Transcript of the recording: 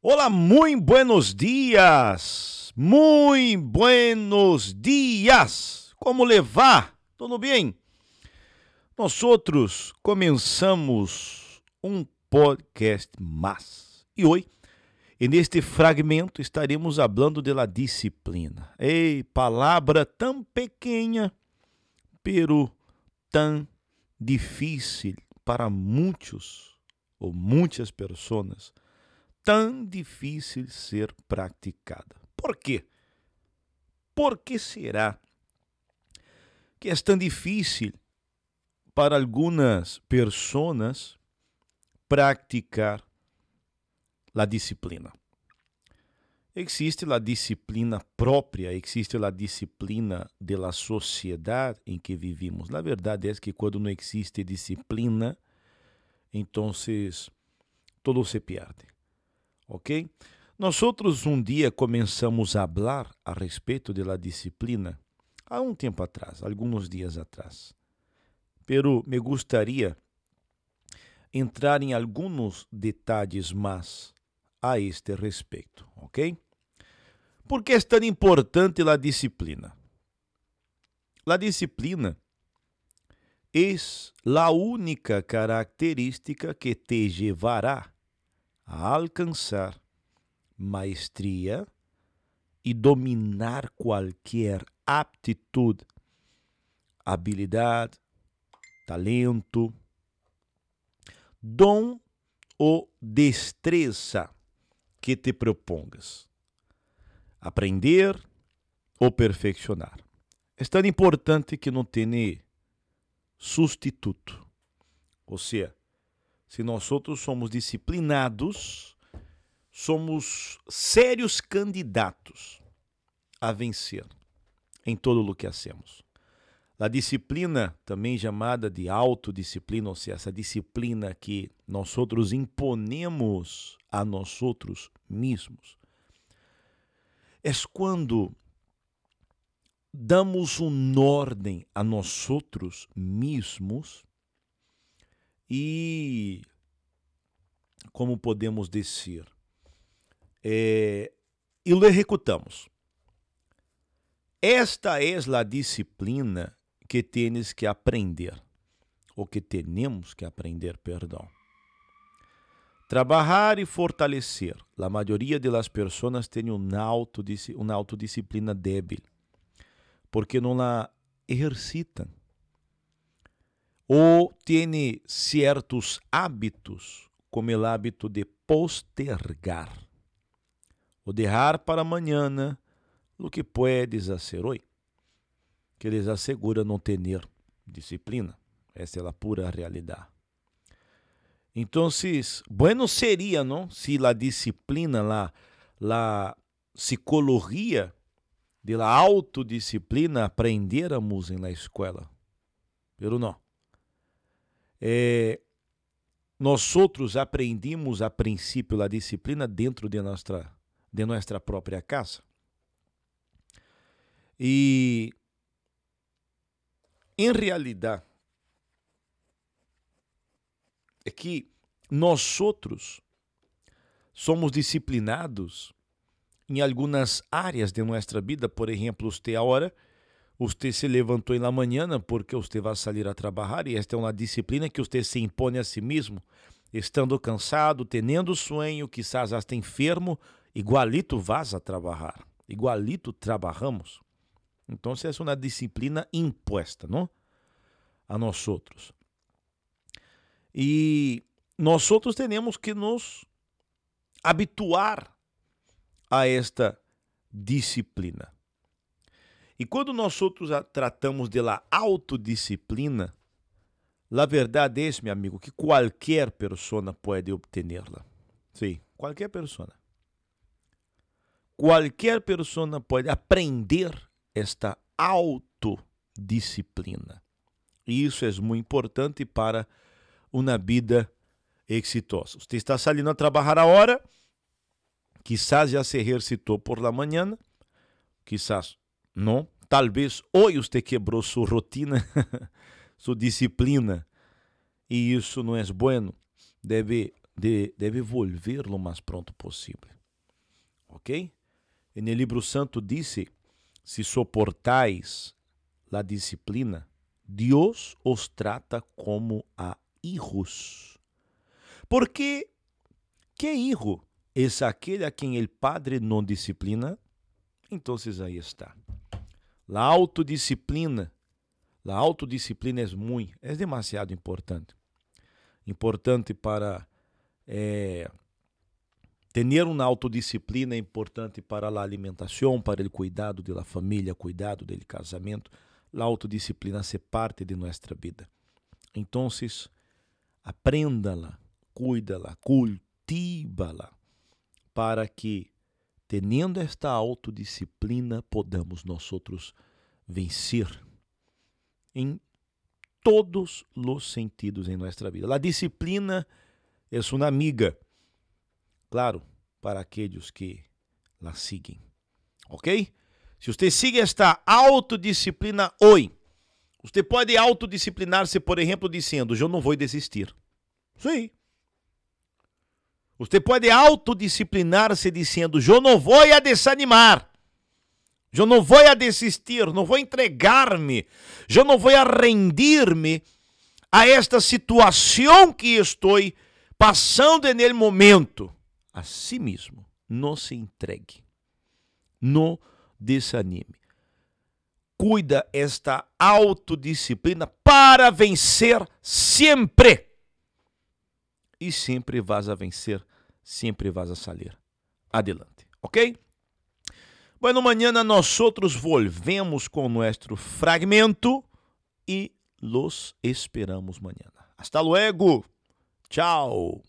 Hola, muy buenos días. Muy buenos días. Como levar? Tudo bem? Nós outros começamos um podcast mais. E hoje, neste fragmento, estaremos falando da disciplina. Ei, palavra tão pequena, pero tão difícil para muitos ou muitas pessoas tão difícil ser praticada. Por quê? Por que será que é tão difícil para algumas pessoas praticar a disciplina? Existe a disciplina própria, existe a disciplina da sociedade em que vivimos. Na verdade é que quando não existe disciplina, então todo se perde ok? Nós outros um dia começamos a falar a respeito da disciplina há um tempo atrás, alguns dias atrás. Pero me gostaria entrar em alguns detalhes mais a este respeito, ok? Por que é tão importante a disciplina? A disciplina é a única característica que te levará a alcançar maestria e dominar qualquer aptitude, habilidade, talento, dom ou destreza que te propongas. Aprender ou perfeccionar. É tão importante que não tenha substituto. Ou seja, se nós outros somos disciplinados, somos sérios candidatos a vencer em todo o que hacemos. A disciplina, também chamada de autodisciplina, ou seja, essa disciplina que nós outros imponemos a nós outros mesmos, é quando damos um ordem a nós outros mesmos e como podemos dizer, é, e lo executamos. Esta é a disciplina que tens que aprender, ou que temos que aprender, perdão. Trabalhar e fortalecer. A maioria das pessoas tem uma, uma autodisciplina débil, porque não a exercitam ou tem certos hábitos, como o hábito de postergar, ou deixar para amanhã o que puedes fazer hoje, que les assegura não ter disciplina. Essa é a pura realidade. Então, bueno seria, não, se a disciplina, la, la psicologia de la autodisciplina aprendéramos na escola. Pero não é, nós outros aprendimos a princípio a disciplina dentro de nossa, de nossa própria casa. E, em realidade, é que nós outros somos disciplinados em algumas áreas de nossa vida, por exemplo, você agora Você se levantou na manhã porque você vai sair a trabalhar e esta é uma disciplina que você se impõe a si mesmo, estando cansado, tendo sonho, quizás hasta enfermo, igualito vas a trabalhar, igualito trabalhamos. Então, é uma disciplina imposta, não? A nós outros. E nós outros temos que nos habituar a esta disciplina. E quando nós outros tratamos de la autodisciplina, a verdade é, meu amigo, que qualquer pessoa pode obtê-la. Sim, qualquer pessoa. Qualquer pessoa pode aprender esta autodisciplina. E isso é muito importante para uma vida exitosa. Você está saindo a trabalhar agora, quizás já se exercitou por la manhã, quizás não? Talvez hoje você quebrou sua rotina, sua disciplina, e isso não é bueno. Deve de, deve volver lo mais pronto possível. Ok? E no livro santo disse: se soportais a disciplina, Deus os trata como a hijos. Porque que hijo é aquele a quem o padre não disciplina? Então aí está. A autodisciplina, a autodisciplina é muito, é demasiado importante. Importante para é, ter uma autodisciplina é importante para a alimentação, para o cuidado da família, cuidado do casamento. A autodisciplina se parte de nossa vida. Então, aprenda-la, cuida-la, cultiva-la, para que, tendo esta autodisciplina, podamos nós outros vencer em todos os sentidos em nossa vida. A disciplina é uma amiga, claro, para aqueles que la seguem, ok? Se você sigue esta autodisciplina hoje, você pode autodisciplinar-se, por exemplo, dizendo: Eu não vou desistir. Sim. Você pode autodisciplinar-se dizendo: Eu não vou a desanimar. Eu não vou a desistir, não vou entregar-me, eu não vou a rendir-me a esta situação que estou passando nele momento. A si mesmo, não se entregue, não desanime. Cuida esta autodisciplina para vencer sempre e sempre vas a vencer, sempre vas a salir adelante, ¿ok? Bueno, mañana nosotros volvemos con nuestro fragmento y los esperamos mañana. Hasta luego. Chao.